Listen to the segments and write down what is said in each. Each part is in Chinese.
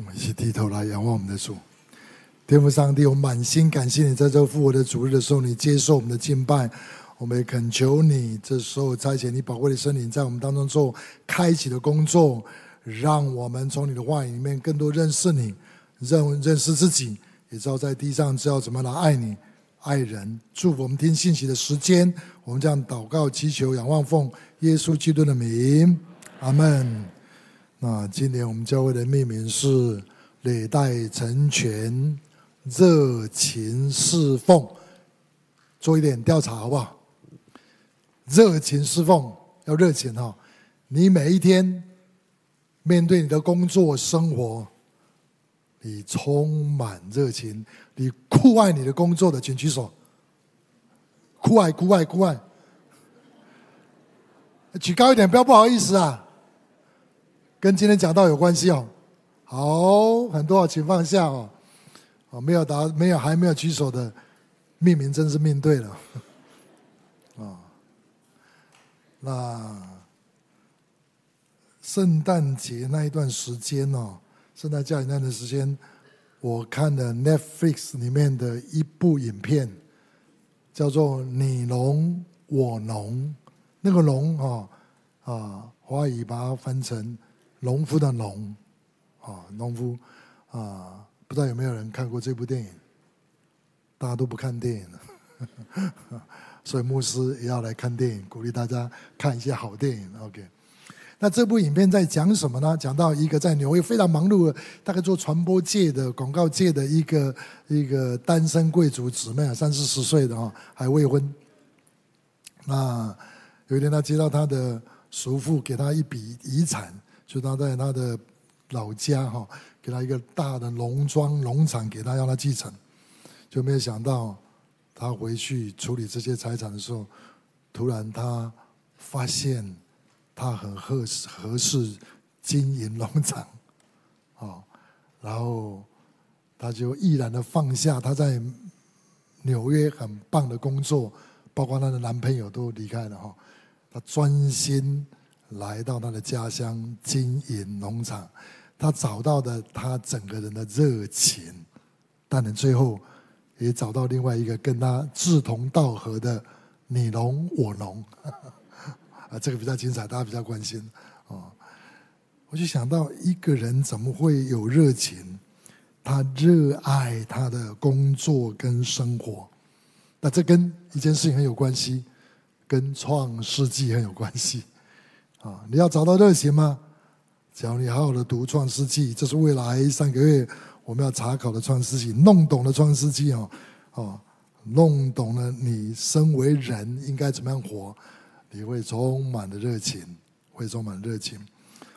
我们一起低头来仰望我们的主，天父上帝，我满心感谢你，在这复活的主日的时候，你接受我们的敬拜，我们也恳求你，这时候差遣你宝贵的圣灵在我们当中做开启的工作，让我们从你的话语里面更多认识你，认认识自己，也知道在地上知道怎么来爱你、爱人。祝福我们听信息的时间，我们这样祷告、祈求、仰望，奉耶稣基督的名，阿门。那今年我们教会的命名是“累代成全，热情侍奉”，做一点调查好不好？热情侍奉要热情哈！你每一天面对你的工作生活，你充满热情，你酷爱你的工作的，请举手。酷爱酷爱酷爱，举高一点，不要不好意思啊。跟今天讲到有关系哦，好，很多请放下哦，哦，没有答，没有还没有举手的，命名真是命对了，啊，那圣诞节那一段时间哦，圣诞假期那段时间，我看了 Netflix 里面的一部影片，叫做“你农我农”，那个“农”哈啊，华语把它翻成。农夫的农，啊，农夫，啊，不知道有没有人看过这部电影？大家都不看电影了，所以牧师也要来看电影，鼓励大家看一些好电影。OK，那这部影片在讲什么呢？讲到一个在纽约非常忙碌的，大概做传播界的、广告界的一个一个单身贵族姊妹，三四十岁的啊，还未婚。那有一天，他接到他的叔父给他一笔遗产。就他在他的老家哈，给他一个大的农庄农场，给他让他继承，就没有想到他回去处理这些财产的时候，突然他发现他很合适合适经营农场，啊，然后他就毅然的放下他在纽约很棒的工作，包括他的男朋友都离开了哈，他专心。来到他的家乡经营农场，他找到的他整个人的热情，但是最后也找到另外一个跟他志同道合的你农我农，啊，这个比较精彩，大家比较关心啊。我就想到一个人怎么会有热情？他热爱他的工作跟生活，那这跟一件事情很有关系，跟创世纪很有关系。啊，你要找到热情吗？只要你好好的读《创世纪》，这是未来三个月我们要查考的《创世纪》，弄懂了《创世纪》哦，哦，弄懂了你身为人应该怎么样活，你会充满了热情，会充满热情。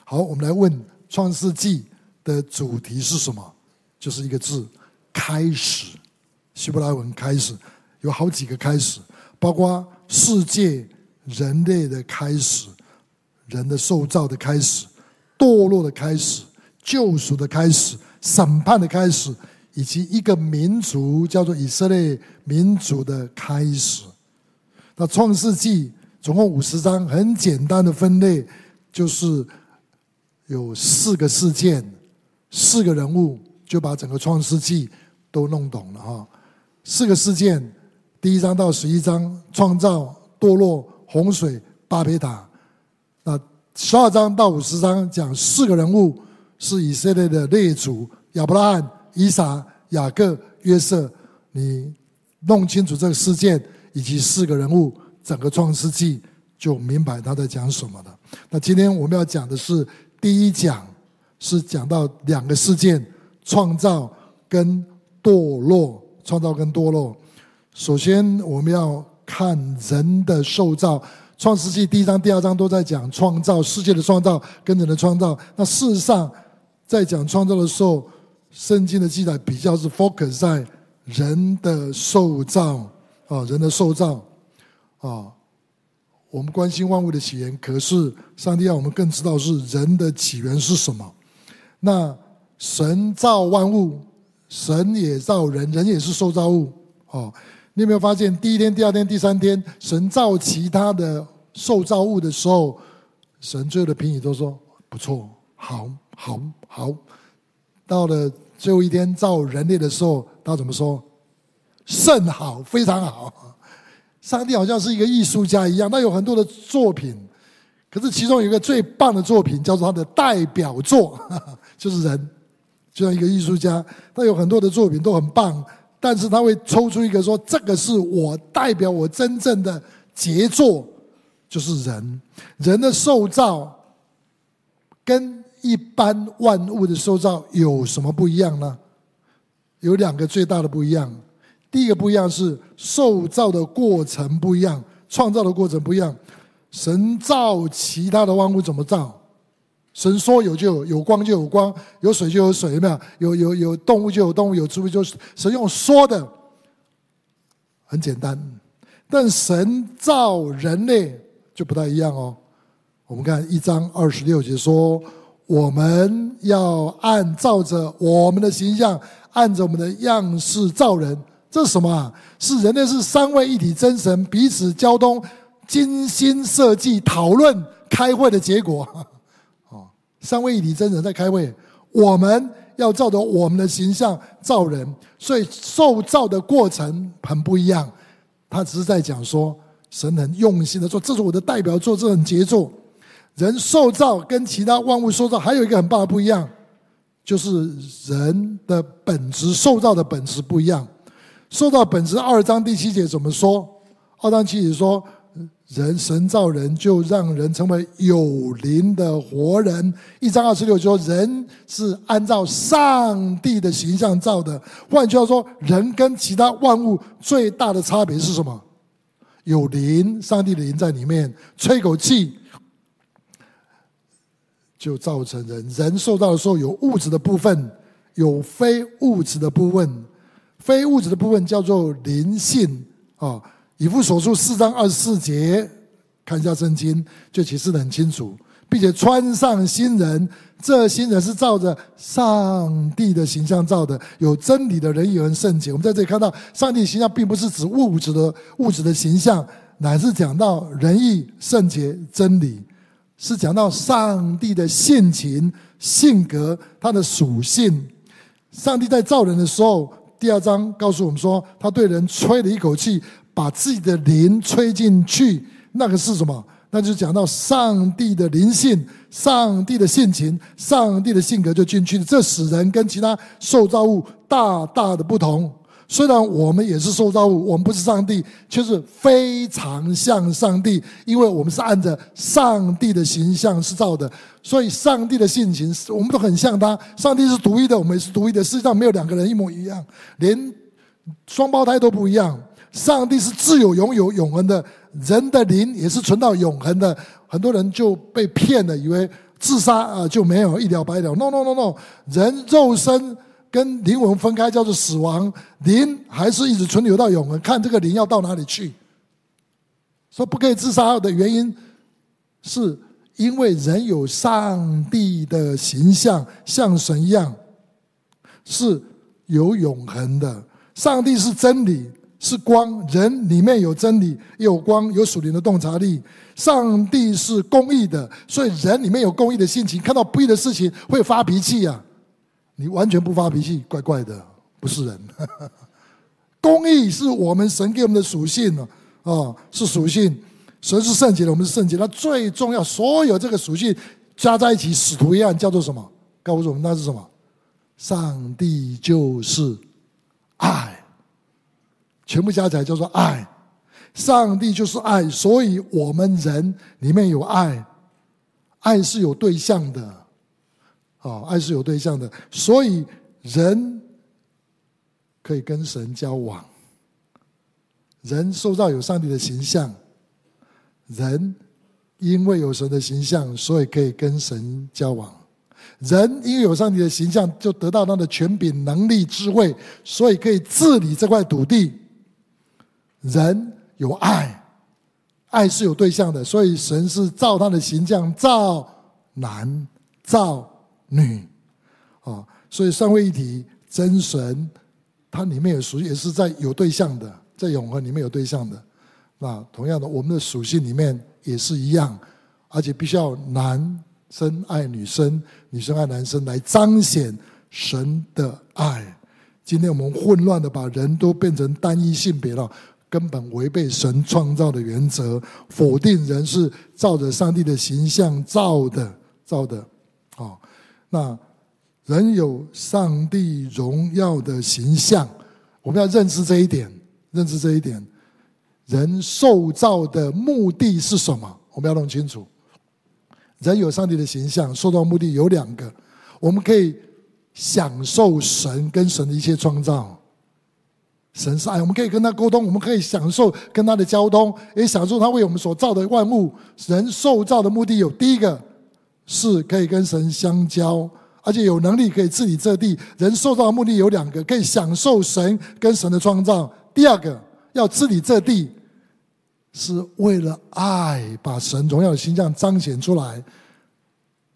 好，我们来问《创世纪》的主题是什么？就是一个字：开始。希伯来文“开始”有好几个开始，包括世界、人类的开始。人的受造的开始，堕落的开始，救赎的开始，审判的开始，以及一个民族叫做以色列民族的开始。那创世纪总共五十章，很简单的分类，就是有四个事件，四个人物，就把整个创世纪都弄懂了哈。四个事件，第一章到十一章，创造、堕落、洪水、巴别塔。十二章到五十章讲四个人物是以色列的列祖亚伯拉罕、以撒、雅各、约瑟。你弄清楚这个事件以及四个人物，整个创世纪就明白他在讲什么了。那今天我们要讲的是第一讲，是讲到两个事件：创造跟堕落。创造跟堕落。首先，我们要看人的受造。创世纪第一章、第二章都在讲创造世界的创造跟人的创造。那事实上，在讲创造的时候，圣经的记载比较是 focus 在人的受造啊，人的受造啊。我们关心万物的起源，可是上帝让我们更知道是人的起源是什么。那神造万物，神也造人，人也是受造物啊。你有没有发现，第一天、第二天、第三天，神造其他的？受造物的时候，神最后的评语都说不错，好，好，好。到了最后一天造人类的时候，他怎么说？甚好，非常好。上帝好像是一个艺术家一样，他有很多的作品，可是其中有一个最棒的作品，叫做他的代表作，就是人。就像一个艺术家，他有很多的作品都很棒，但是他会抽出一个说：“这个是我代表我真正的杰作，就是人。人的受造跟一般万物的受造有什么不一样呢？有两个最大的不一样。”第一个不一样是受造的过程不一样，创造的过程不一样。神造其他的万物怎么造？神说有就有，有光就有光，有水就有水，有没有？有有有动物就有动物，有植物就是神用说的，很简单。但神造人类就不太一样哦。我们看一章二十六节说，我们要按照着我们的形象，按着我们的样式造人。这是什么啊？是人类是三位一体真神彼此交通、精心设计、讨论、开会的结果。三位一体真神在开会，我们要照着我们的形象造人，所以受造的过程很不一样。他只是在讲说，神很用心的说，这是我的代表作，这很杰作。人受造跟其他万物受造还有一个很大的不一样，就是人的本质受造的本质不一样。受造本质，二章第七节怎么说？二章七节说：“人神造人，就让人成为有灵的活人。”一章二十六说：“人是按照上帝的形象造的。”换句话说，人跟其他万物最大的差别是什么？有灵，上帝的灵在里面，吹口气就造成人。人受到的时候有物质的部分，有非物质的部分。非物质的部分叫做灵性啊，以弗所书四章二十四节，看一下圣经就解释得很清楚，并且穿上新人，这新人是照着上帝的形象造的，有真理的人义和圣洁。我们在这里看到，上帝形象并不是指物质的物质的形象，乃是讲到仁义、圣洁、真理，是讲到上帝的性情、性格、他的属性。上帝在造人的时候。第二章告诉我们说，他对人吹了一口气，把自己的灵吹进去。那个是什么？那就讲到上帝的灵性、上帝的性情、上帝的性格就进去了。这使人跟其他受造物大大的不同。虽然我们也是受造物，我们不是上帝，却是非常像上帝，因为我们是按着上帝的形象是造的，所以上帝的性情我们都很像他。上帝是独一的，我们是独一的，世界上没有两个人一模一样，连双胞胎都不一样。上帝是自有、永有、永恒的，人的灵也是存到永恒的。很多人就被骗了，以为自杀啊就没有一了百了。No No No No，人肉身。跟灵魂分开叫做死亡，灵还是一直存留到永恒。看这个灵要到哪里去？说不可以自杀的原因，是因为人有上帝的形象，像神一样，是有永恒的。上帝是真理，是光，人里面有真理，有光，有属灵的洞察力。上帝是公义的，所以人里面有公义的性情，看到不义的事情会发脾气呀、啊。你完全不发脾气，怪怪的，不是人。公义是我们神给我们的属性呢啊，是属性。神是圣洁的，我们是圣洁。那最重要，所有这个属性加在一起，使徒一样叫做什么？告诉我们那是什么？上帝就是爱，全部加起来叫做爱。上帝就是爱，所以我们人里面有爱，爱是有对象的。啊，爱是有对象的，所以人可以跟神交往。人受造有上帝的形象，人因为有神的形象，所以可以跟神交往。人因为有上帝的形象，就得到他的权柄、能力、智慧，所以可以治理这块土地。人有爱，爱是有对象的，所以神是照他的形象造男造女，啊，所以三位一体真神，它里面有属也是在有对象的，在永恒里面有对象的。那同样的，我们的属性里面也是一样，而且必须要男生爱女生，女生爱男生来彰显神的爱。今天我们混乱的把人都变成单一性别了，根本违背神创造的原则，否定人是照着上帝的形象造的，造的。好，那人有上帝荣耀的形象，我们要认识这一点，认识这一点。人受造的目的是什么？我们要弄清楚。人有上帝的形象，受造目的有两个，我们可以。享受神跟神的一切创造，神是爱，我们可以跟他沟通，我们可以享受跟他的交通，也享受他为我们所造的万物。人受造的目的有：第一个是可以跟神相交，而且有能力可以治理这地。人受造的目的有两个，可以享受神跟神的创造；第二个要治理这地，是为了爱，把神荣耀的形象彰显出来。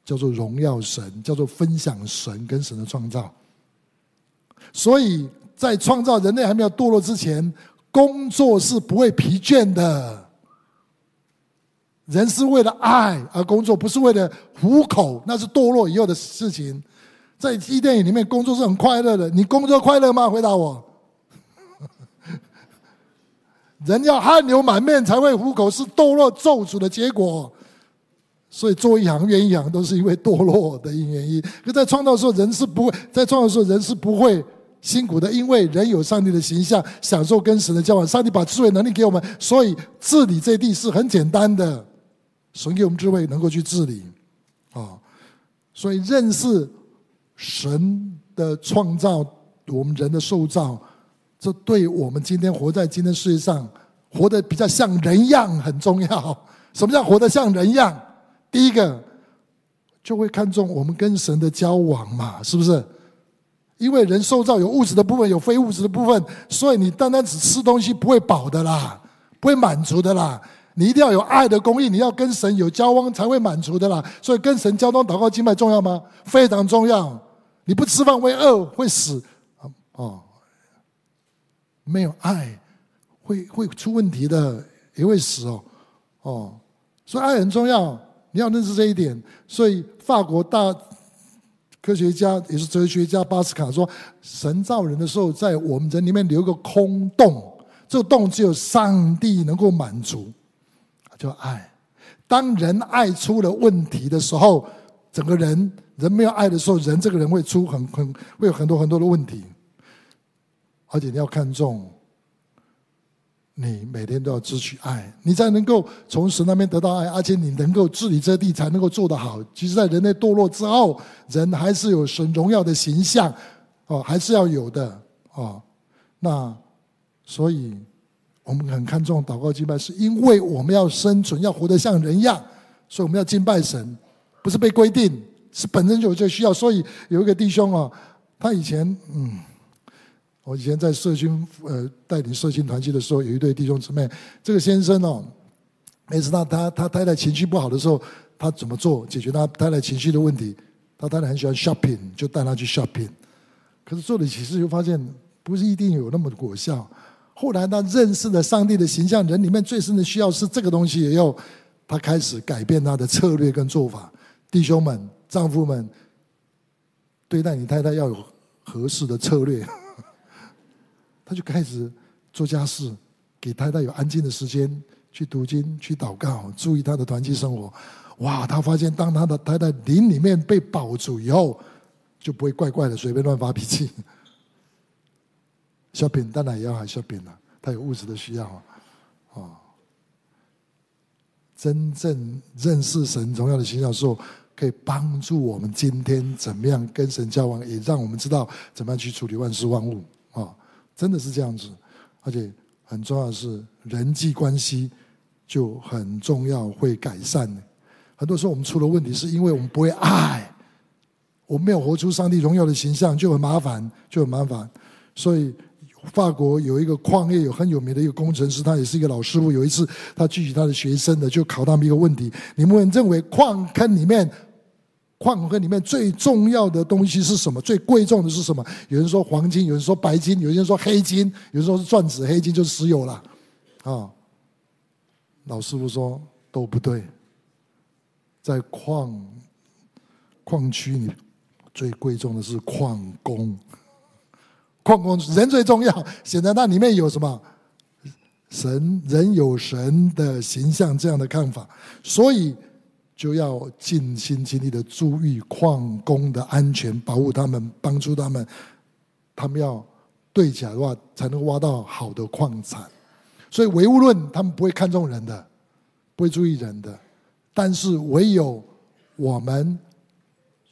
叫做荣耀神，叫做分享神跟神的创造。所以在创造人类还没有堕落之前，工作是不会疲倦的。人是为了爱而工作，不是为了糊口，那是堕落以后的事情。在伊甸园里面，工作是很快乐的。你工作快乐吗？回答我。人要汗流满面才会糊口，是堕落咒诅的结果。所以做一行怨一行，都是因为堕落的原因。可在创造的时候，人是不会在创造的时候，人是不会辛苦的，因为人有上帝的形象，享受跟神的交往。上帝把智慧能力给我们，所以治理这地是很简单的。神给我们智慧，能够去治理啊。所以认识神的创造，我们人的受造，这对我们今天活在今天世界上，活得比较像人样很重要。什么叫活得像人样？第一个就会看重我们跟神的交往嘛，是不是？因为人受造有物质的部分，有非物质的部分，所以你单单只吃东西不会饱的啦，不会满足的啦。你一定要有爱的供应，你要跟神有交往才会满足的啦。所以跟神交通、祷告、经脉重要吗？非常重要。你不吃饭会饿会死哦，没有爱会会出问题的，也会死哦哦。所以爱很重要。你要认识这一点，所以法国大科学家也是哲学家巴斯卡说：“神造人的时候，在我们人里面留个空洞，这个洞只有上帝能够满足，叫爱。当人爱出了问题的时候，整个人人没有爱的时候，人这个人会出很很会有很多很多的问题，而且你要看重。”你每天都要支取爱，你才能够从神那边得到爱，而且你能够治理这地，才能够做得好。其实，在人类堕落之后，人还是有神荣耀的形象，哦，还是要有的，哦。那所以，我们很看重祷告敬拜，是因为我们要生存，要活得像人一样，所以我们要敬拜神，不是被规定，是本身就有这需要。所以有一个弟兄啊，他以前嗯。我以前在社区呃带领社青团契的时候，有一对弟兄姊妹。这个先生哦，每次他他他太太情绪不好的时候，他怎么做解决他太太情绪的问题？他太太很喜欢 shopping，就带他去 shopping。可是做了几次，就发现不是一定有那么的果效。后来他认识了上帝的形象，人里面最深的需要是这个东西，以后他开始改变他的策略跟做法。弟兄们、丈夫们，对待你太太要有合适的策略。他就开始做家事，给太太有安静的时间去读经、去祷告，注意他的团契生活。哇，他发现当他的太太灵里面被保住以后，就不会怪怪的随便乱发脾气。小品当然也要还小品了，他有物质的需要啊。哦，真正认识神荣耀的形象的时候，可以帮助我们今天怎么样跟神交往，也让我们知道怎么样去处理万事万物啊。真的是这样子，而且很重要的是人际关系就很重要，会改善。很多时候我们出了问题，是因为我们不会爱，我们没有活出上帝荣耀的形象，就很麻烦，就很麻烦。所以法国有一个矿业有很有名的一个工程师，他也是一个老师傅。有一次他聚集他的学生的，就考他们一个问题：你们认为矿坑里面？矿坑里面最重要的东西是什么？最贵重的是什么？有人说黄金，有人说白金，有人说黑金，有人说是钻石，黑金就是石油了。啊，老师傅说都不对，在矿矿区里最贵重的是矿工。矿工人最重要，显然那里面有什么？神人有神的形象这样的看法，所以就要尽心尽力的注意矿工的安全，保护他们，帮助他们。他们要对起来的话，才能挖到好的矿产。所以唯物论他们不会看重人的，不会注意人的，但是唯有我们。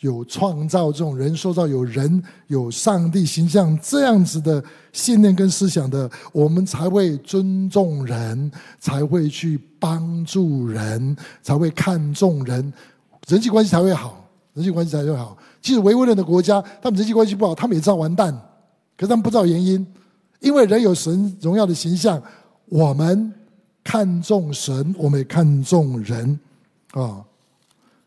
有创造这种人，塑造有人有上帝形象这样子的信念跟思想的，我们才会尊重人，才会去帮助人，才会看重人，人际关系才会好，人际关系才会好。其实唯物论的国家，他们人际关系不好，他们也知道完蛋，可是他们不知道原因，因为人有神荣耀的形象，我们看重神，我们也看重人，啊，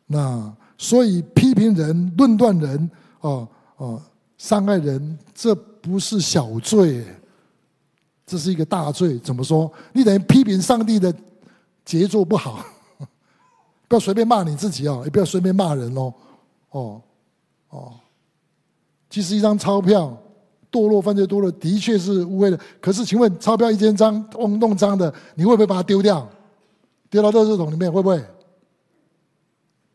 那。所以批评人、论断人，哦哦，伤害人，这不是小罪，这是一个大罪。怎么说？你等于批评上帝的杰作不好，不要随便骂你自己哦，也不要随便骂人哦，哦哦。其实一张钞票，堕落犯罪多了，的确是污秽的。可是，请问钞票一张张弄弄脏的，你会不会把它丢掉？丢到垃圾桶里面会不会？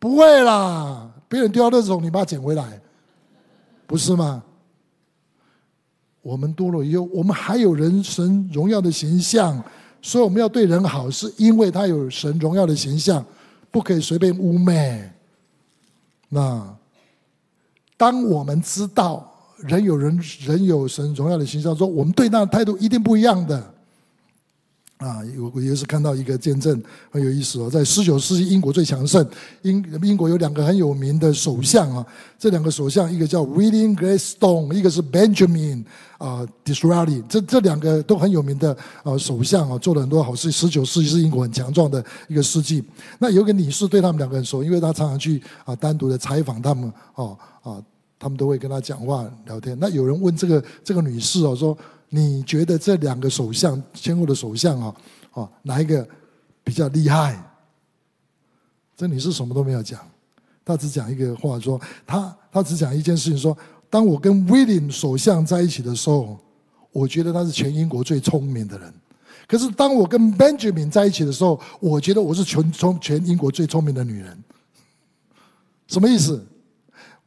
不会啦，别人丢到垃圾桶，你把它捡回来，不是吗？我们多了以后，我们还有人神荣耀的形象，所以我们要对人好，是因为他有神荣耀的形象，不可以随便污蔑。那当我们知道人有人人有神荣耀的形象，说我们对那态度一定不一样的。啊，我我也是看到一个见证很有意思哦，在十九世纪英国最强盛，英英国有两个很有名的首相啊，这两个首相一个叫 William Gladstone，一个是 Benjamin 啊 Disraeli，这这两个都很有名的啊首相啊，做了很多好事。十九世纪是英国很强壮的一个世纪。那有个女士对他们两个很熟，因为她常常去啊单独的采访他们哦啊，他们都会跟她讲话聊天。那有人问这个这个女士哦说。你觉得这两个首相，先后的首相啊，哦，哪一个比较厉害？这女士什么都没有讲，她只讲一个话说，说她她只讲一件事情，说当我跟 William 首相在一起的时候，我觉得他是全英国最聪明的人。可是当我跟 Benjamin 在一起的时候，我觉得我是全聪全英国最聪明的女人。什么意思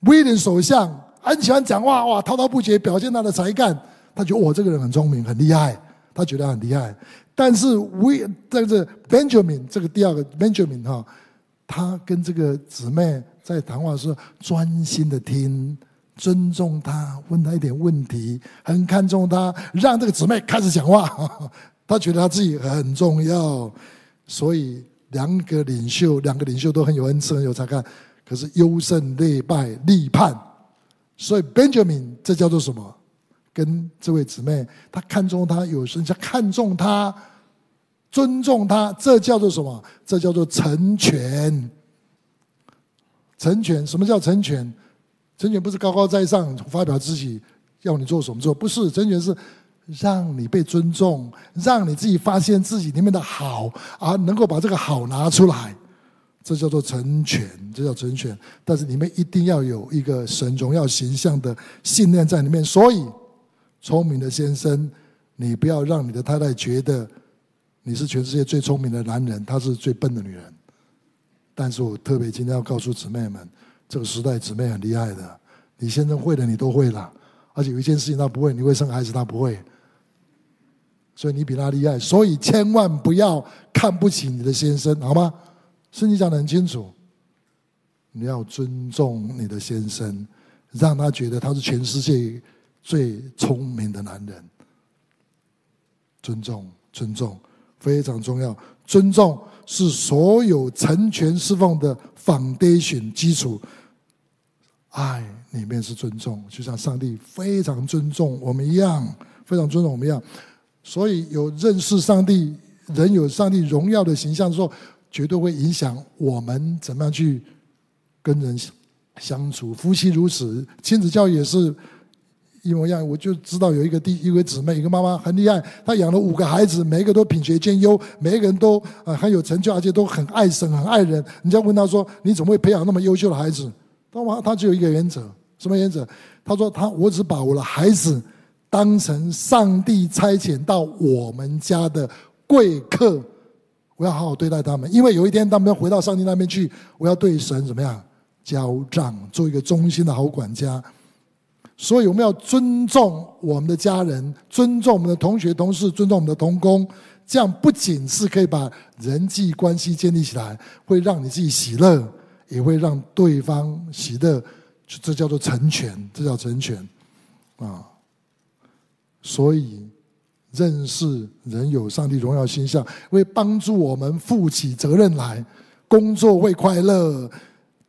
威廉首相很喜欢讲话，哇，滔滔不绝，表现他的才干。他觉得我这个人很聪明，很厉害，他觉得很厉害。但是，We 这个 Benjamin 这个第二个 Benjamin 哈，他跟这个姊妹在谈话的时候，专心的听，尊重他，问他一点问题，很看重他，让这个姊妹开始讲话。他觉得他自己很重要，所以两个领袖，两个领袖都很有恩赐，很有才干。可是优胜劣败，立判。所以 Benjamin 这叫做什么？跟这位姊妹，他看中他有神，他看中他，尊重他，这叫做什么？这叫做成全。成全，什么叫成全？成全不是高高在上发表自己要你做什么做，不是成全是让你被尊重，让你自己发现自己里面的好，而能够把这个好拿出来，这叫做成全，这叫成全。但是你们一定要有一个神荣耀形象的信念在里面，所以。聪明的先生，你不要让你的太太觉得你是全世界最聪明的男人，她是最笨的女人。但是我特别今天要告诉姊妹们，这个时代姊妹很厉害的，你先生会的你都会了，而且有一件事情他不会，你会生孩子他不会，所以你比他厉害，所以千万不要看不起你的先生，好吗？圣经讲得很清楚，你要尊重你的先生，让他觉得他是全世界。最聪明的男人，尊重，尊重非常重要。尊重是所有成全侍奉的 foundation 基础。爱里面是尊重，就像上帝非常尊重我们一样，非常尊重我们一样。所以有认识上帝，人有上帝荣耀的形象的时候，绝对会影响我们怎么样去跟人相处。夫妻如此，亲子教育也是。一模一样，我就知道有一个弟，一位姊妹，一个妈妈很厉害，她养了五个孩子，每一个都品学兼优，每一个人都啊很有成就，而且都很爱神，很爱人。人家问她说：“你怎么会培养那么优秀的孩子？”她说：“她只有一个原则，什么原则？她说她我只把我的孩子当成上帝差遣到我们家的贵客，我要好好对待他们，因为有一天他们要回到上帝那边去，我要对神怎么样交账，做一个忠心的好管家。所以我们要尊重我们的家人，尊重我们的同学、同事，尊重我们的同工。这样不仅是可以把人际关系建立起来，会让你自己喜乐，也会让对方喜乐。这叫做成全，这叫成全啊！所以认识人有上帝荣耀形象，会帮助我们负起责任来，工作会快乐。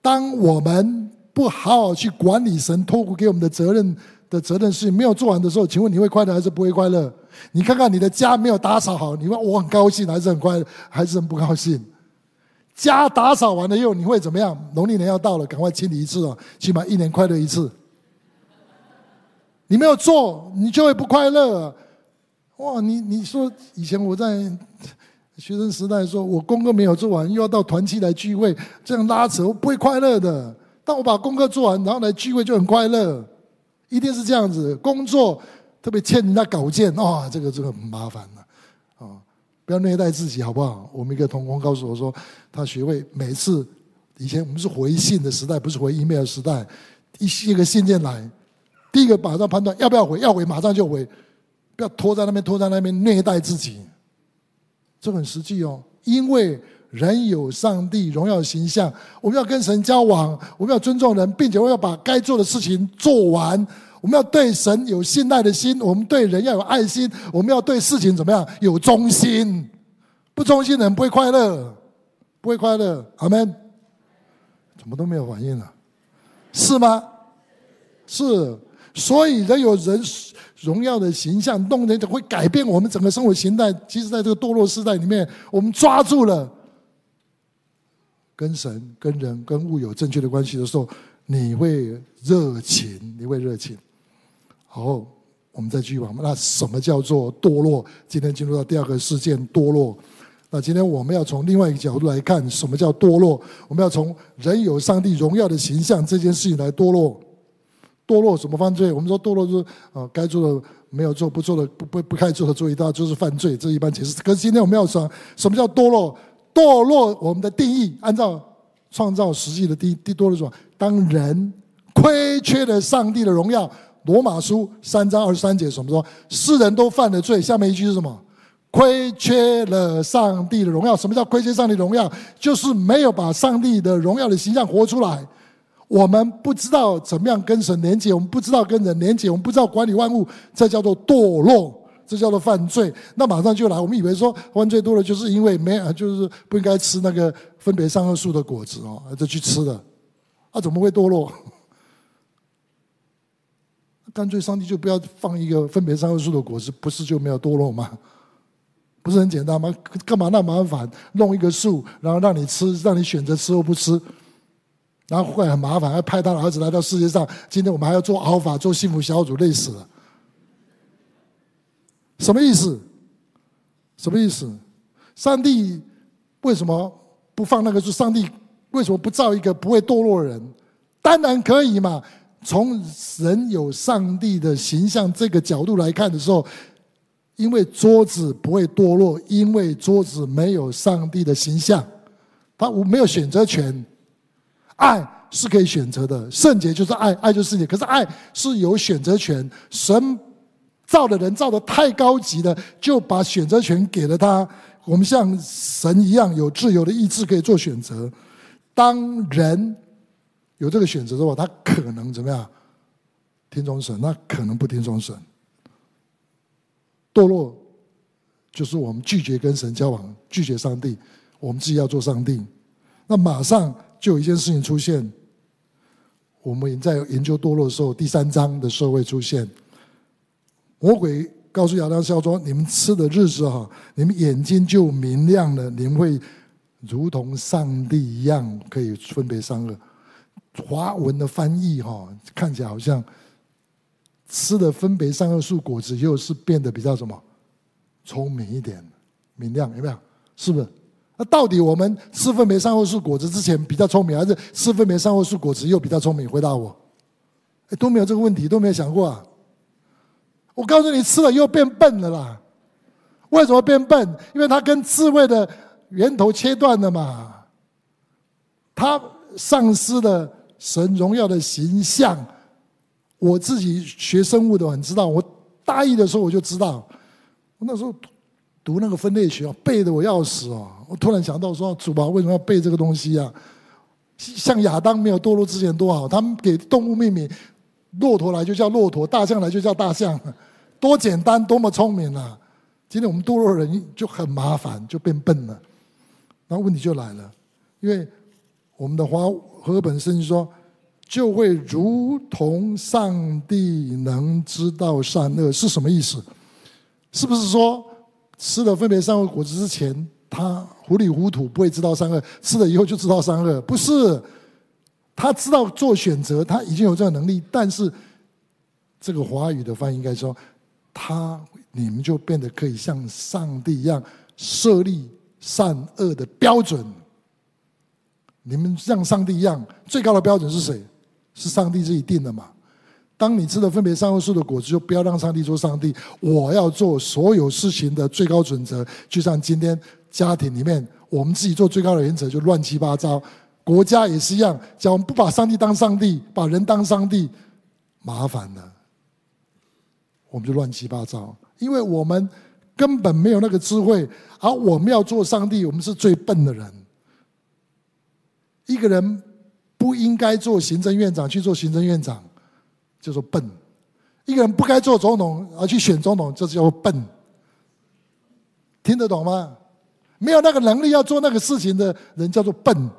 当我们不好好去管理神托付给我们的责任的责任事情没有做完的时候，请问你会快乐还是不会快乐？你看看你的家没有打扫好，你说我很高兴还是很快乐，还是很不高兴？家打扫完了以后，你会怎么样？农历年要到了，赶快清理一次哦，起码一年快乐一次。你没有做，你就会不快乐。哇，你你说以前我在学生时代说，我功课没有做完，又要到团契来聚会，这样拉扯，我不会快乐的。当我把功课做完，然后来聚会就很快乐，一定是这样子。工作特别欠人家稿件，啊，这个这个很麻烦了，啊，不要虐待自己好不好？我们一个同工告诉我说，他学会每次以前我们是回信的时代，不是回 email 的时代，一些个信件来，第一个马上判断要不要回，要回马上就回，不要拖在那边拖在那边虐待自己，这很实际哦，因为。人有上帝荣耀形象，我们要跟神交往，我们要尊重人，并且我们要把该做的事情做完。我们要对神有信赖的心，我们对人要有爱心，我们要对事情怎么样有忠心。不忠心的人不会快乐，不会快乐。阿门。怎么都没有反应了？是吗？是。所以人有人荣耀的形象，弄人会改变我们整个生活形态。其实，在这个堕落时代里面，我们抓住了。跟神、跟人、跟物有正确的关系的时候，你会热情，你会热情。好，我们再继续往。那什么叫做堕落？今天进入到第二个事件——堕落。那今天我们要从另外一个角度来看，什么叫堕落？我们要从人有上帝荣耀的形象这件事情来堕落。堕落什么犯罪？我们说堕落就是啊，该做的没有做，不做的不不不该做的做一道，就是犯罪。这一般解释。可是今天我们要说，什么叫堕落？堕落，我们的定义，按照创造实际的第第多的说，当人亏缺了上帝的荣耀，罗马书三章二十三节什么说？世人都犯了罪。下面一句是什么？亏缺了上帝的荣耀。什么叫亏缺上帝的荣耀？就是没有把上帝的荣耀的形象活出来。我们不知道怎么样跟神连接，我们不知道跟人连接，我们不知道管理万物，这叫做堕落。这叫做犯罪，那马上就来。我们以为说犯罪多了，就是因为没，就是不应该吃那个分别善恶树的果子哦，就去吃了。啊，怎么会堕落？干脆上帝就不要放一个分别善恶树的果子，不是就没有堕落吗？不是很简单吗？干嘛那么麻烦？弄一个树，然后让你吃，让你选择吃或不吃，然后会很麻烦，还派他的儿子来到世界上。今天我们还要做熬法，做幸福小组，累死了。什么意思？什么意思？上帝为什么不放那个是？上帝为什么不造一个不会堕落的人？当然可以嘛！从人有上帝的形象这个角度来看的时候，因为桌子不会堕落，因为桌子没有上帝的形象，他没有选择权。爱是可以选择的，圣洁就是爱，爱就是圣洁。可是爱是有选择权，神。造的人造的太高级了，就把选择权给了他。我们像神一样有自由的意志，可以做选择。当人有这个选择的话，他可能怎么样？听从神，那可能不听从神。堕落就是我们拒绝跟神交往，拒绝上帝，我们自己要做上帝。那马上就有一件事情出现。我们在研究堕落的时候，第三章的时候会出现。魔鬼告诉亚当夏娃说：“你们吃的日子哈，你们眼睛就明亮了，你们会如同上帝一样，可以分别善恶。”华文的翻译哈，看起来好像吃了分别善恶树果子，又是变得比较什么聪明一点、明亮，有没有？是不是？那到底我们吃分别善恶树果子之前比较聪明，还是吃分别善恶树果子又比较聪明？回答我。都没有这个问题，都没有想过啊。我告诉你，吃了又变笨了啦。为什么变笨？因为它跟智慧的源头切断了嘛。他丧失了神荣耀的形象。我自己学生物的，很知道。我大一的时候我就知道，我那时候读那个分类学，背得我要死哦。我突然想到说，主啊，为什么要背这个东西啊？像亚当没有堕落之前多好，他们给动物命名，骆驼来就叫骆驼，大象来就叫大象，多简单，多么聪明啊！今天我们堕落人就很麻烦，就变笨了。然后问题就来了，因为我们的华和本圣经说，就会如同上帝能知道善恶，是什么意思？是不是说吃了分别善恶果子之前，他糊里糊涂不会知道善恶，吃了以后就知道善恶？不是，他知道做选择，他已经有这个能力，但是这个华语的翻译应该说他。你们就变得可以像上帝一样设立善恶的标准。你们像上帝一样，最高的标准是谁？是上帝自己定的嘛？当你吃了分别善恶树的果子，就不要让上帝做上帝。我要做所有事情的最高准则。就像今天家庭里面，我们自己做最高的原则就乱七八糟。国家也是一样，只要我们不把上帝当上帝，把人当上帝，麻烦了，我们就乱七八糟。因为我们根本没有那个智慧，而我们要做上帝，我们是最笨的人。一个人不应该做行政院长去做行政院长，叫做笨；一个人不该做总统而去选总统，这叫做笨。听得懂吗？没有那个能力要做那个事情的人叫做笨。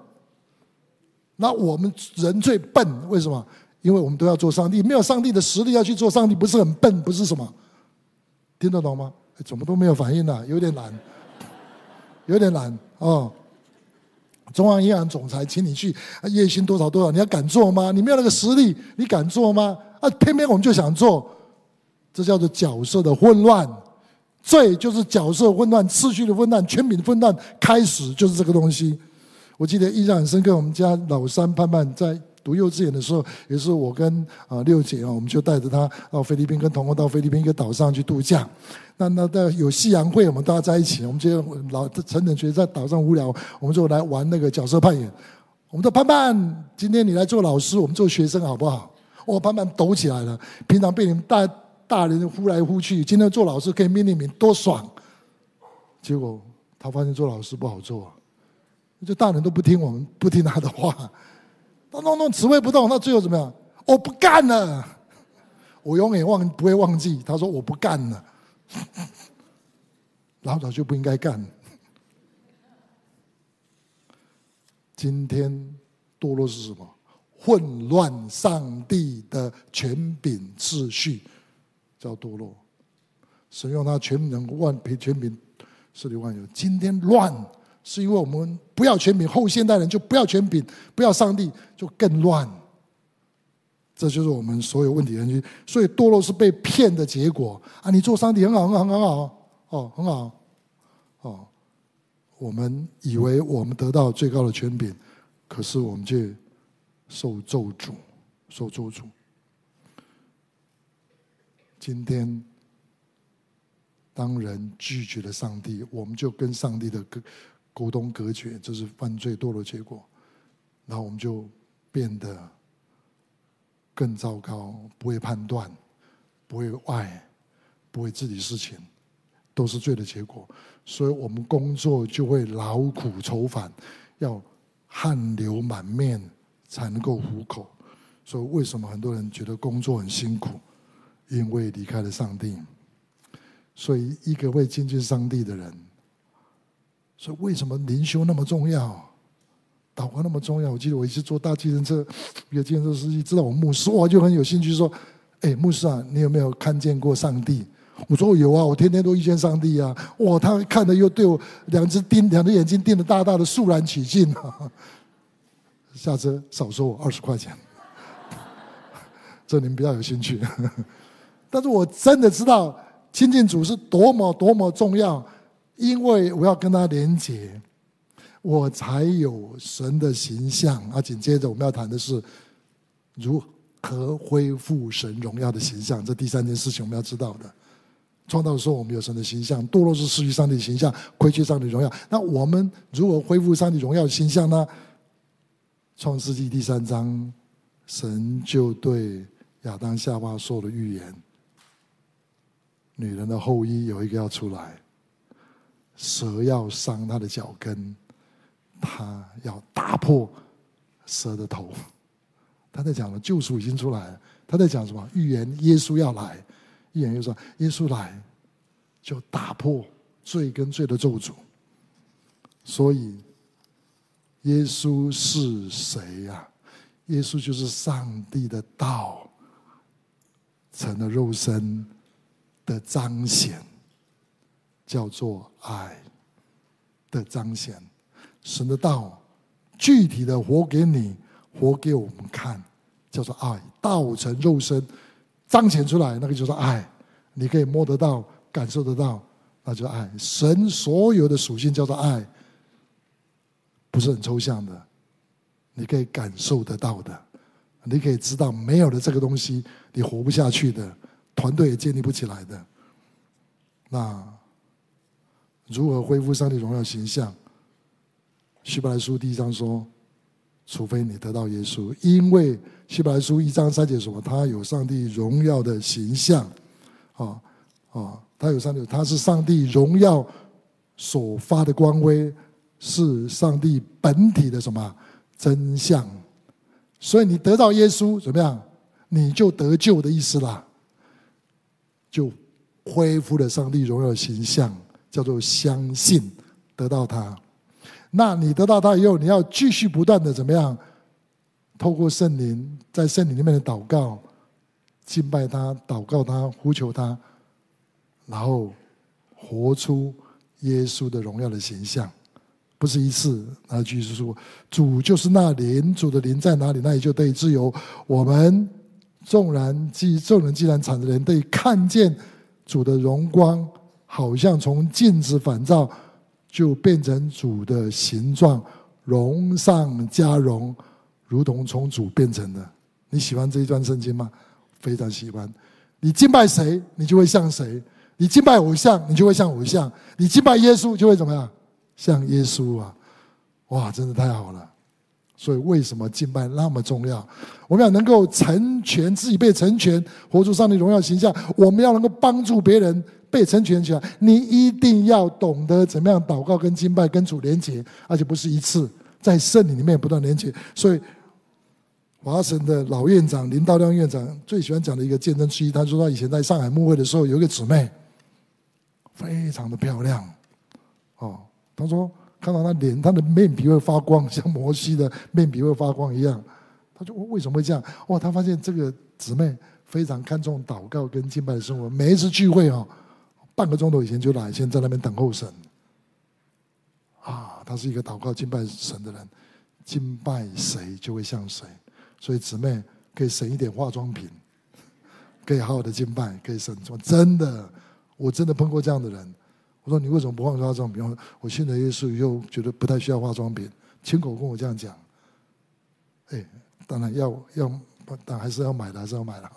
那我们人最笨，为什么？因为我们都要做上帝，没有上帝的实力要去做上帝，不是很笨，不是什么？听得懂吗？怎么都没有反应呢？有点难，有点难哦。中央银行总裁请你去，月薪多少多少？你要敢做吗？你没有那个实力，你敢做吗？啊，偏偏我们就想做，这叫做角色的混乱。罪就是角色混乱、次序的混乱、权柄的混乱，开始就是这个东西。我记得印象很深刻，我们家老三盼盼在。读幼稚园的时候，也是我跟啊六姐啊，我们就带着她到菲律宾，跟同工到菲律宾一个岛上去度假。那那在有夕阳会，我们大家在一起，我们就老陈同学在岛上无聊，我们就来玩那个角色扮演。我们说盼盼，今天你来做老师，我们做学生好不好？我，盼盼抖起来了。平常被你们大大人呼来呼去，今天做老师可以命令你，多爽！结果他发现做老师不好做，就大人都不听我们，不听他的话。他 弄弄，职位不动，那最后怎么样？我不干了。我永远忘不会忘记，他说我不干了。老早就不应该干。今天堕落是什么？混乱上帝的权柄秩序，叫堕落。神用他全能万凭权柄设立万有，今天乱。是因为我们不要权柄，后现代人就不要权柄，不要上帝，就更乱。这就是我们所有问题的原因。所以堕落是被骗的结果啊！你做上帝很好，很好，很好，哦，很好，哦。我们以为我们得到最高的权柄，可是我们却受咒诅，受咒诅。今天，当人拒绝了上帝，我们就跟上帝的。沟通隔绝，这是犯罪堕落结果。然后我们就变得更糟糕，不会判断，不会爱，不会自己事情，都是罪的结果。所以我们工作就会劳苦愁烦，要汗流满面才能够糊口。所以为什么很多人觉得工作很辛苦？因为离开了上帝。所以一个会亲近上帝的人。所以为什么灵修那么重要？祷告那么重要？我记得我一次坐大计程车，一个计程车司机知道我牧师，哇，就很有兴趣说：“哎，牧师啊，你有没有看见过上帝？”我说：“有啊，我天天都遇见上帝啊！”哇，他看的又对我两只盯，两只眼睛盯得大大的，肃然起敬啊！下车少收我二十块钱，这你们比较有兴趣。但是我真的知道亲近主是多么多么重要。因为我要跟他连结，我才有神的形象。啊，紧接着我们要谈的是，如何恢复神荣耀的形象。这第三件事情我们要知道的。创造的时候，我们有神的形象；堕落是失去上帝形象，亏缺上帝荣耀。那我们如何恢复上帝荣耀的形象呢？创世纪第三章，神就对亚当夏娃说了预言：女人的后裔有一个要出来，蛇要伤他的脚跟，他要打破蛇的头。他在讲了救赎已经出来了。他在讲什么？预言耶稣要来。预言又说：“耶稣来，就打破罪跟罪的咒诅。所以，耶稣是谁呀、啊？耶稣就是上帝的道，成了肉身的彰显，叫做爱的彰显。神的道，具体的活给你，活给我们看，叫做爱。道成肉身。”彰显出来，那个就是爱，你可以摸得到、感受得到，那就是爱。神所有的属性叫做爱，不是很抽象的，你可以感受得到的，你可以知道没有了这个东西，你活不下去的，团队也建立不起来的。那如何恢复上帝荣耀形象？希伯来书第一章说。除非你得到耶稣，因为希伯来书一章三节说，他有上帝荣耀的形象，啊啊，他有上帝，他是上帝荣耀所发的光辉，是上帝本体的什么真相？所以你得到耶稣怎么样？你就得救的意思啦，就恢复了上帝荣耀的形象，叫做相信得到他。那你得到他以后，你要继续不断的怎么样？透过圣灵，在圣灵里面的祷告、敬拜他、祷告他、呼求他，然后活出耶稣的荣耀的形象，不是一次。那继续说，主就是那灵，主的灵在哪里，那里就得以自由。我们纵然既众人既然敞着脸，得以看见主的荣光，好像从镜子反照。就变成主的形状，荣上加荣，如同从主变成的。你喜欢这一段圣经吗？非常喜欢。你敬拜谁，你就会像谁；你敬拜偶像，你就会像偶像；你敬拜耶稣，就会怎么样？像耶稣啊！哇，真的太好了。所以为什么敬拜那么重要？我们要能够成全自己，被成全，活出上帝荣耀形象。我们要能够帮助别人。被成全起来，你一定要懂得怎么样祷告、跟敬拜、跟主连结，而且不是一次，在圣灵里面不断连结。所以，华神的老院长林道亮院长最喜欢讲的一个见证之一，他说他以前在上海牧会的时候，有一个姊妹，非常的漂亮，哦，他说看到她脸，她的面皮会发光，像摩西的面皮会发光一样。他说为什么会这样？哇，他发现这个姊妹非常看重祷告跟敬拜的生活，每一次聚会哦。半个钟头以前就来，先在那边等候神。啊，他是一个祷告敬拜神的人，敬拜谁就会像谁。所以姊妹可以省一点化妆品，可以好好的敬拜，可以省。真的，我真的碰过这样的人。我说你为什么不换化妆品？我信了耶稣以后觉得不太需要化妆品，亲口跟我这样讲。哎，当然要要，但还是要买的，还是要买的。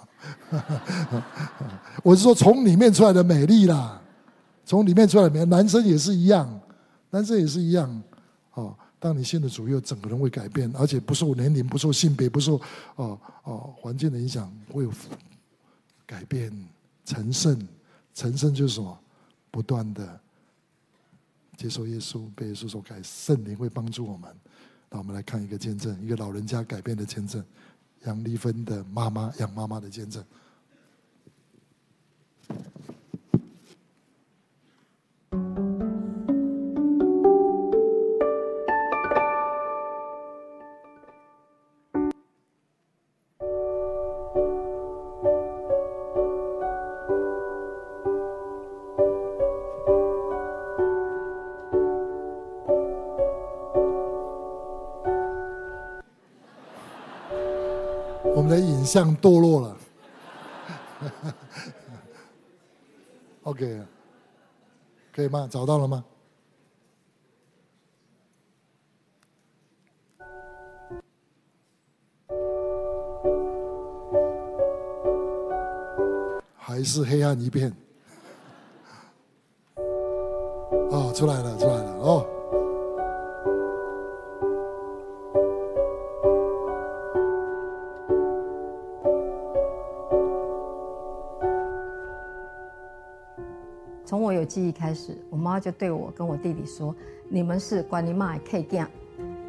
我是说，从里面出来的美丽啦，从里面出来的美，男生也是一样，男生也是一样。哦，当你信了主，又整个人会改变，而且不受年龄、不受性别、不受哦哦环境的影响，会有改变。成圣，成圣就是什么？不断的接受耶稣，被耶稣所改，圣灵会帮助我们。那我们来看一个见证，一个老人家改变的见证。杨丽芬的妈妈，杨妈妈的见证。像堕落了。Ok 可以吗？找到了吗？还是黑暗一片。哦出来了出来记忆开始，我妈就对我跟我弟弟说：“你们是关你妈可以这样。”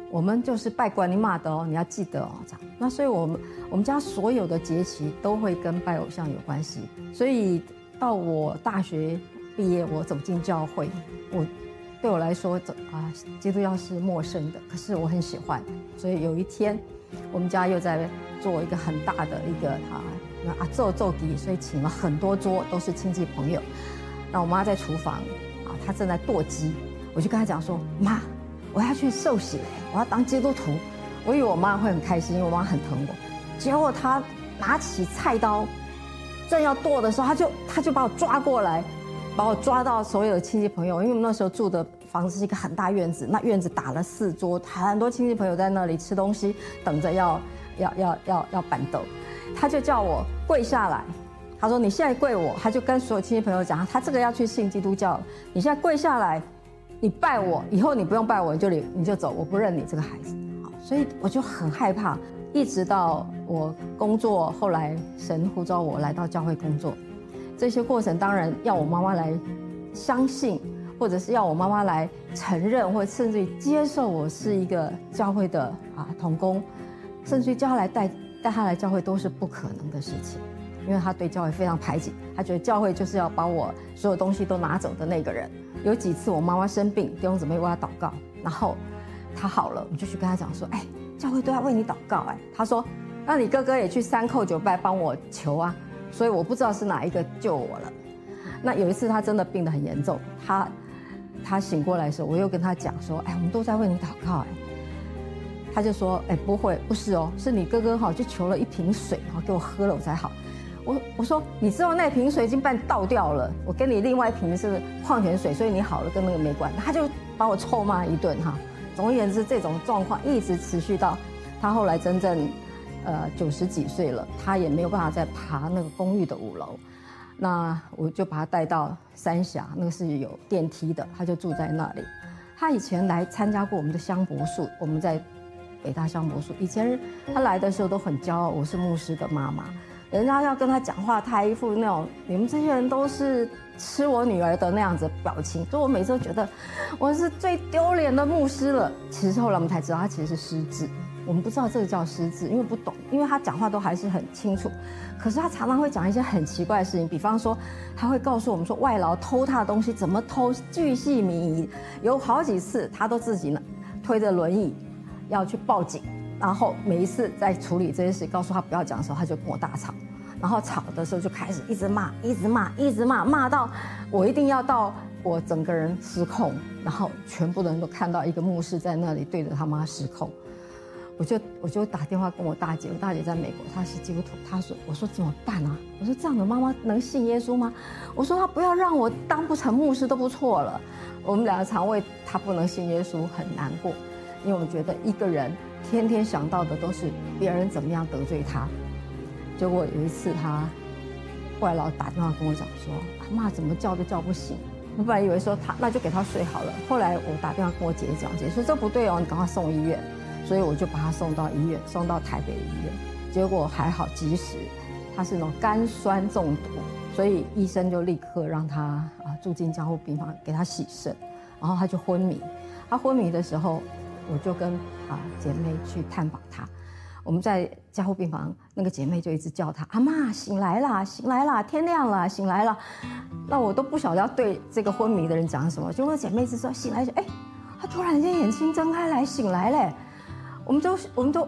我们就是拜关你妈的哦，你要记得哦，这样。那所以，我们我们家所有的节期都会跟拜偶像有关系。所以到我大学毕业，我走进教会，我对我来说，啊，基督教是陌生的，可是我很喜欢。所以有一天，我们家又在做一个很大的一个啊，那啊做做底，所以请了很多桌，都是亲戚朋友。那我妈在厨房啊，她正在剁鸡，我就跟她讲说，妈。我要去受洗，我要当基督徒。我以为我妈会很开心，因为我妈很疼我。结果她拿起菜刀，正要剁的时候，她就她就把我抓过来，把我抓到所有的亲戚朋友。因为我们那时候住的房子是一个很大院子，那院子打了四桌，很多亲戚朋友在那里吃东西，等着要要要要要板凳。他就叫我跪下来，他说：“你现在跪我。”他就跟所有亲戚朋友讲：“他这个要去信基督教，你现在跪下来。”你拜我以后，你不用拜我，你就你你就走，我不认你这个孩子。好，所以我就很害怕，一直到我工作，后来神呼召我来到教会工作，这些过程当然要我妈妈来相信，或者是要我妈妈来承认，或甚至于接受我是一个教会的啊童工，甚至于叫他来带带他来教会都是不可能的事情，因为他对教会非常排挤，他觉得教会就是要把我所有东西都拿走的那个人。有几次我妈妈生病，弟兄姊妹为她祷告，然后她好了，我就去跟她讲说：“哎，教会都要为你祷告。”哎，她说：“那你哥哥也去三叩九拜帮我求啊。”所以我不知道是哪一个救我了。那有一次他真的病得很严重，他他醒过来的时候，我又跟他讲说：“哎，我们都在为你祷告。”哎，他就说：“哎，不会，不是哦，是你哥哥哈，就求了一瓶水，然后给我喝了，我才好。”我我说，你知道那瓶水已经把你倒掉了，我给你另外一瓶是矿泉水，所以你好了跟那个没关。他就把我臭骂一顿哈。总而言之，这种状况一直持续到他后来真正呃九十几岁了，他也没有办法再爬那个公寓的五楼。那我就把他带到三峡，那个是有电梯的，他就住在那里。他以前来参加过我们的香柏树，我们在北大香柏树。以前他来的时候都很骄傲，我是牧师的妈妈。人家要跟他讲话，他一副那种你们这些人都是吃我女儿的那样子表情，所以我每次都觉得我是最丢脸的牧师了。其实后来我们才知道，他其实是失智。我们不知道这个叫失智，因为不懂，因为他讲话都还是很清楚。可是他常常会讲一些很奇怪的事情，比方说他会告诉我们说外劳偷他的东西怎么偷，巨细靡遗。有好几次他都自己呢推着轮椅要去报警。然后每一次在处理这些事，告诉他不要讲的时候，他就跟我大吵。然后吵的时候就开始一直骂，一直骂，一直骂，骂到我一定要到我整个人失控，然后全部的人都看到一个牧师在那里对着他妈失控。我就我就打电话跟我大姐，我大姐在美国，她是基督徒，她说我说怎么办啊？我说这样的妈妈能信耶稣吗？我说她不要让我当不成牧师都不错了。我们两个常为她不能信耶稣很难过，因为我们觉得一个人。天天想到的都是别人怎么样得罪他，结果有一次他外老打电话跟我讲说：“妈怎么叫都叫不醒。”我本来以为说他那就给他睡好了，后来我打电话跟我姐姐讲，姐姐说这不对哦，你赶快送医院。所以我就把他送到医院，送到台北医院，结果还好及时，他是那种肝酸中毒，所以医生就立刻让他啊住进加护病房给他洗肾，然后他就昏迷。他昏迷的时候。我就跟啊姐妹去探访她，我们在加护病房，那个姐妹就一直叫她阿妈醒来啦，醒来啦，天亮了，醒来了。那我都不晓得要对这个昏迷的人讲什么，就问姐妹一直说醒来哎，她突然间眼睛睁开来醒来嘞，我们都我们都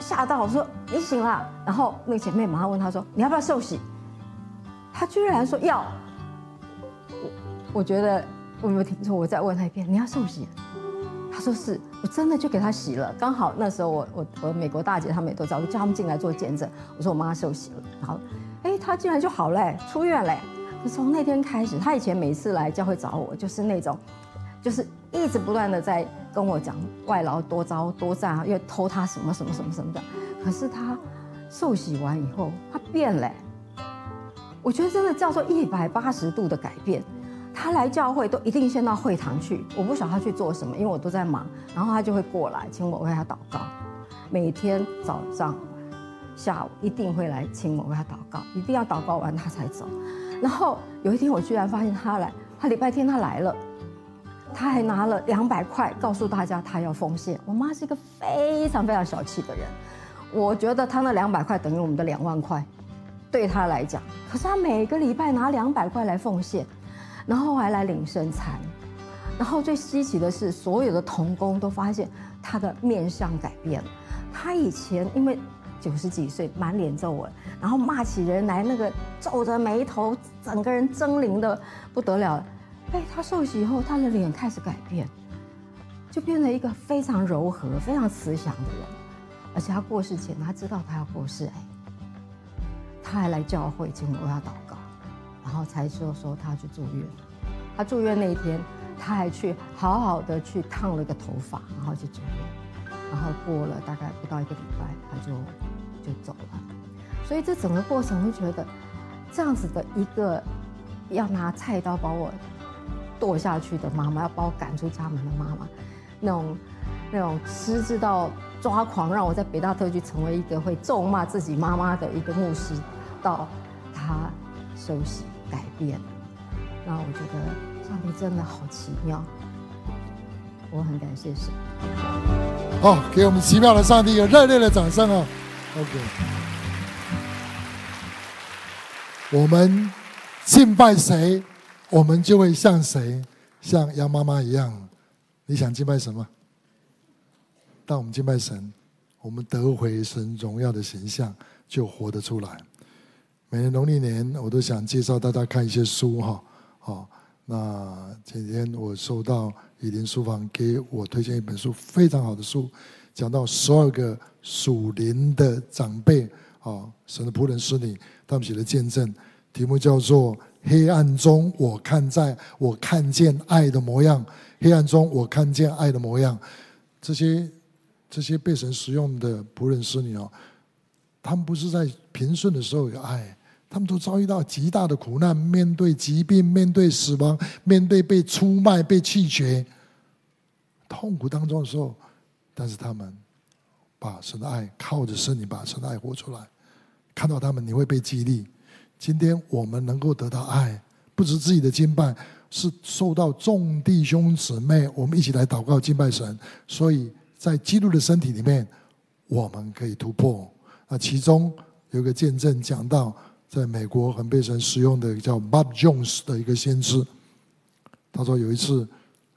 吓到，我说你醒了，然后那个姐妹马上问她说你要不要受洗？她居然说要，我我觉得我没有听错，我再问她一遍，你要受洗？他说是，我真的就给他洗了。刚好那时候我我我美国大姐他们也都知道，我叫他们进来做见证。我说我妈受洗了，然后，哎，他竟然就好嘞，出院嘞。从那天开始，他以前每次来教会找我，就是那种，就是一直不断的在跟我讲外劳多糟多赞啊，因为偷他什么什么什么什么的。可是他受洗完以后，他变了，我觉得真的叫做一百八十度的改变。他来教会都一定先到会堂去，我不晓得他去做什么，因为我都在忙。然后他就会过来，请我为他祷告。每天早上、下午一定会来请我为他祷告，一定要祷告完他才走。然后有一天我居然发现他来，他礼拜天他来了，他还拿了两百块，告诉大家他要奉献。我妈是一个非常非常小气的人，我觉得他那两百块等于我们的两万块，对他来讲。可是他每个礼拜拿两百块来奉献。然后还来领圣餐，然后最稀奇的是，所有的童工都发现他的面相改变了。他以前因为九十几岁，满脸皱纹，然后骂起人来那个皱着眉头，整个人狰狞的不得了。哎，他受洗以后，他的脸开始改变，就变成一个非常柔和、非常慈祥的人。而且他过世前，他知道他要过世，哎，他还来教会请我要祷。然后才说说他去住院，他住院那一天，他还去好好的去烫了个头发，然后去住院，然后过了大概不到一个礼拜，他就就走了。所以这整个过程，我觉得这样子的一个要拿菜刀把我剁下去的妈妈，要把我赶出家门的妈妈，那种那种失智到抓狂，让我在北大特区成为一个会咒骂自己妈妈的一个牧师，到他休息。改变，那我觉得上帝真的好奇妙，我很感谢神。好，给我们奇妙的上帝一个热烈的掌声啊！OK，我们敬拜谁，我们就会像谁，像杨妈妈一样。你想敬拜什么？当我们敬拜神，我们得回神荣耀的形象，就活得出来。每年农历年，我都想介绍大家看一些书哈。好，那今天我收到雨林书房给我推荐一本书，非常好的书，讲到十二个属灵的长辈啊，神的仆人使女，他们写的见证，题目叫做《黑暗中我看在我看见爱的模样》，黑暗中我看见爱的模样。这些这些被神使用的仆人使女哦，他们不是在平顺的时候有爱。他们都遭遇到极大的苦难，面对疾病，面对死亡，面对被出卖、被弃绝，痛苦当中的时候，但是他们把神的爱靠着圣灵，把神的爱活出来。看到他们，你会被激励。今天我们能够得到爱，不止自己的敬拜，是受到众弟兄姊妹，我们一起来祷告敬拜神。所以在基督的身体里面，我们可以突破。那其中有个见证讲到。在美国很被神使用的叫 Bob Jones 的一个先知，他说有一次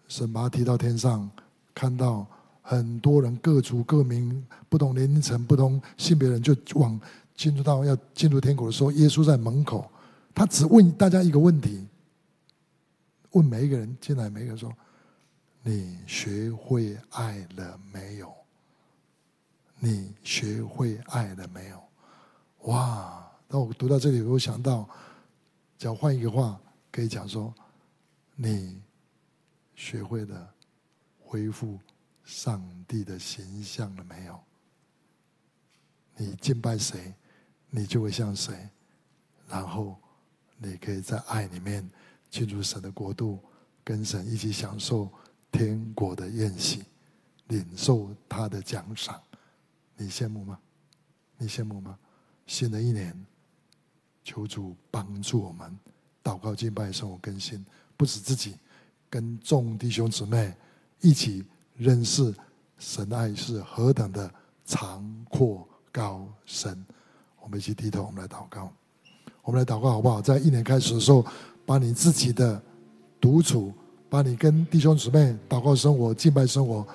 神把他提到天上，看到很多人各族各民、不同年龄层、不同性别人就往进入到要进入天国的时候，耶稣在门口，他只问大家一个问题，问每一个人进来，每一个人说：“你学会爱了没有？你学会爱了没有？”哇！当我读到这里，我想到，只要换一个话，可以讲说：你学会了恢复上帝的形象了没有？你敬拜谁，你就会像谁。然后，你可以在爱里面进入神的国度，跟神一起享受天国的宴席，领受他的奖赏。你羡慕吗？你羡慕吗？新的一年。求主帮助我们，祷告敬拜生活更新，不止自己，跟众弟兄姊妹一起认识神爱是何等的长阔高深。我们一起低头，我们来祷告。我们来祷告好不好？在一年开始的时候，把你自己的独处，把你跟弟兄姊妹祷告生活、敬拜生活，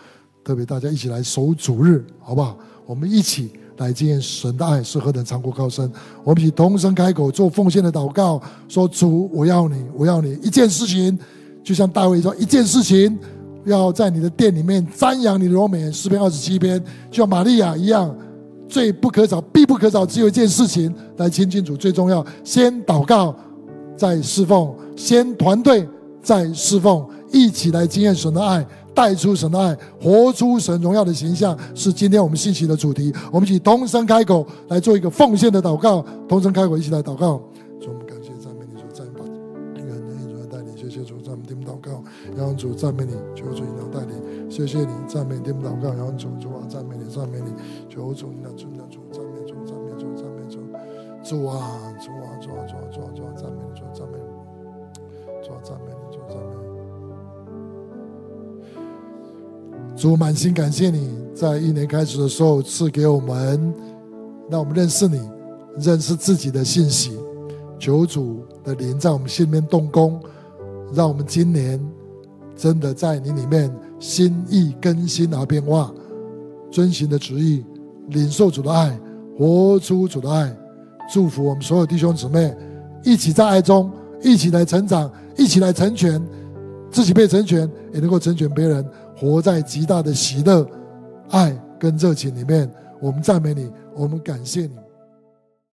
特别大家一起来守主日，好不好？我们一起。来经验神的爱是何等长阔高深，我们一起同声开口做奉献的祷告，说：主，我要你，我要你一件事情，就像大卫说，一件事情要在你的殿里面瞻仰你的荣美。诗篇二十七篇，就像玛利亚一样，最不可少、必不可少，只有一件事情来亲近主。最重要，先祷告，再侍奉；先团队，再侍奉，一起来经验神的爱。带出神的爱，活出神荣耀的形象，是今天我们信息的主题。我们一起同声开口来做一个奉献的祷告，同声开口一起来祷告。主，我们感谢赞美你，主赞美你，愿你主带领，谢谢主赞美听祷告，主赞美你，求主引导带领，谢谢你赞美听祷告，让主主啊赞美你赞美你，求主引导主引导主赞美主赞美主赞美主，主啊主。主满心感谢你在一年开始的时候赐给我们，让我们认识你，认识自己的信息。求主的灵在我们心里面动工，让我们今年真的在你里面心意更新而变化，遵循的旨意，领受主的爱，活出主的爱。祝福我们所有弟兄姊妹一起在爱中，一起来成长，一起来成全自己，被成全也能够成全别人，活在极大的喜乐、爱跟热情里面。我们赞美你，我们感谢你。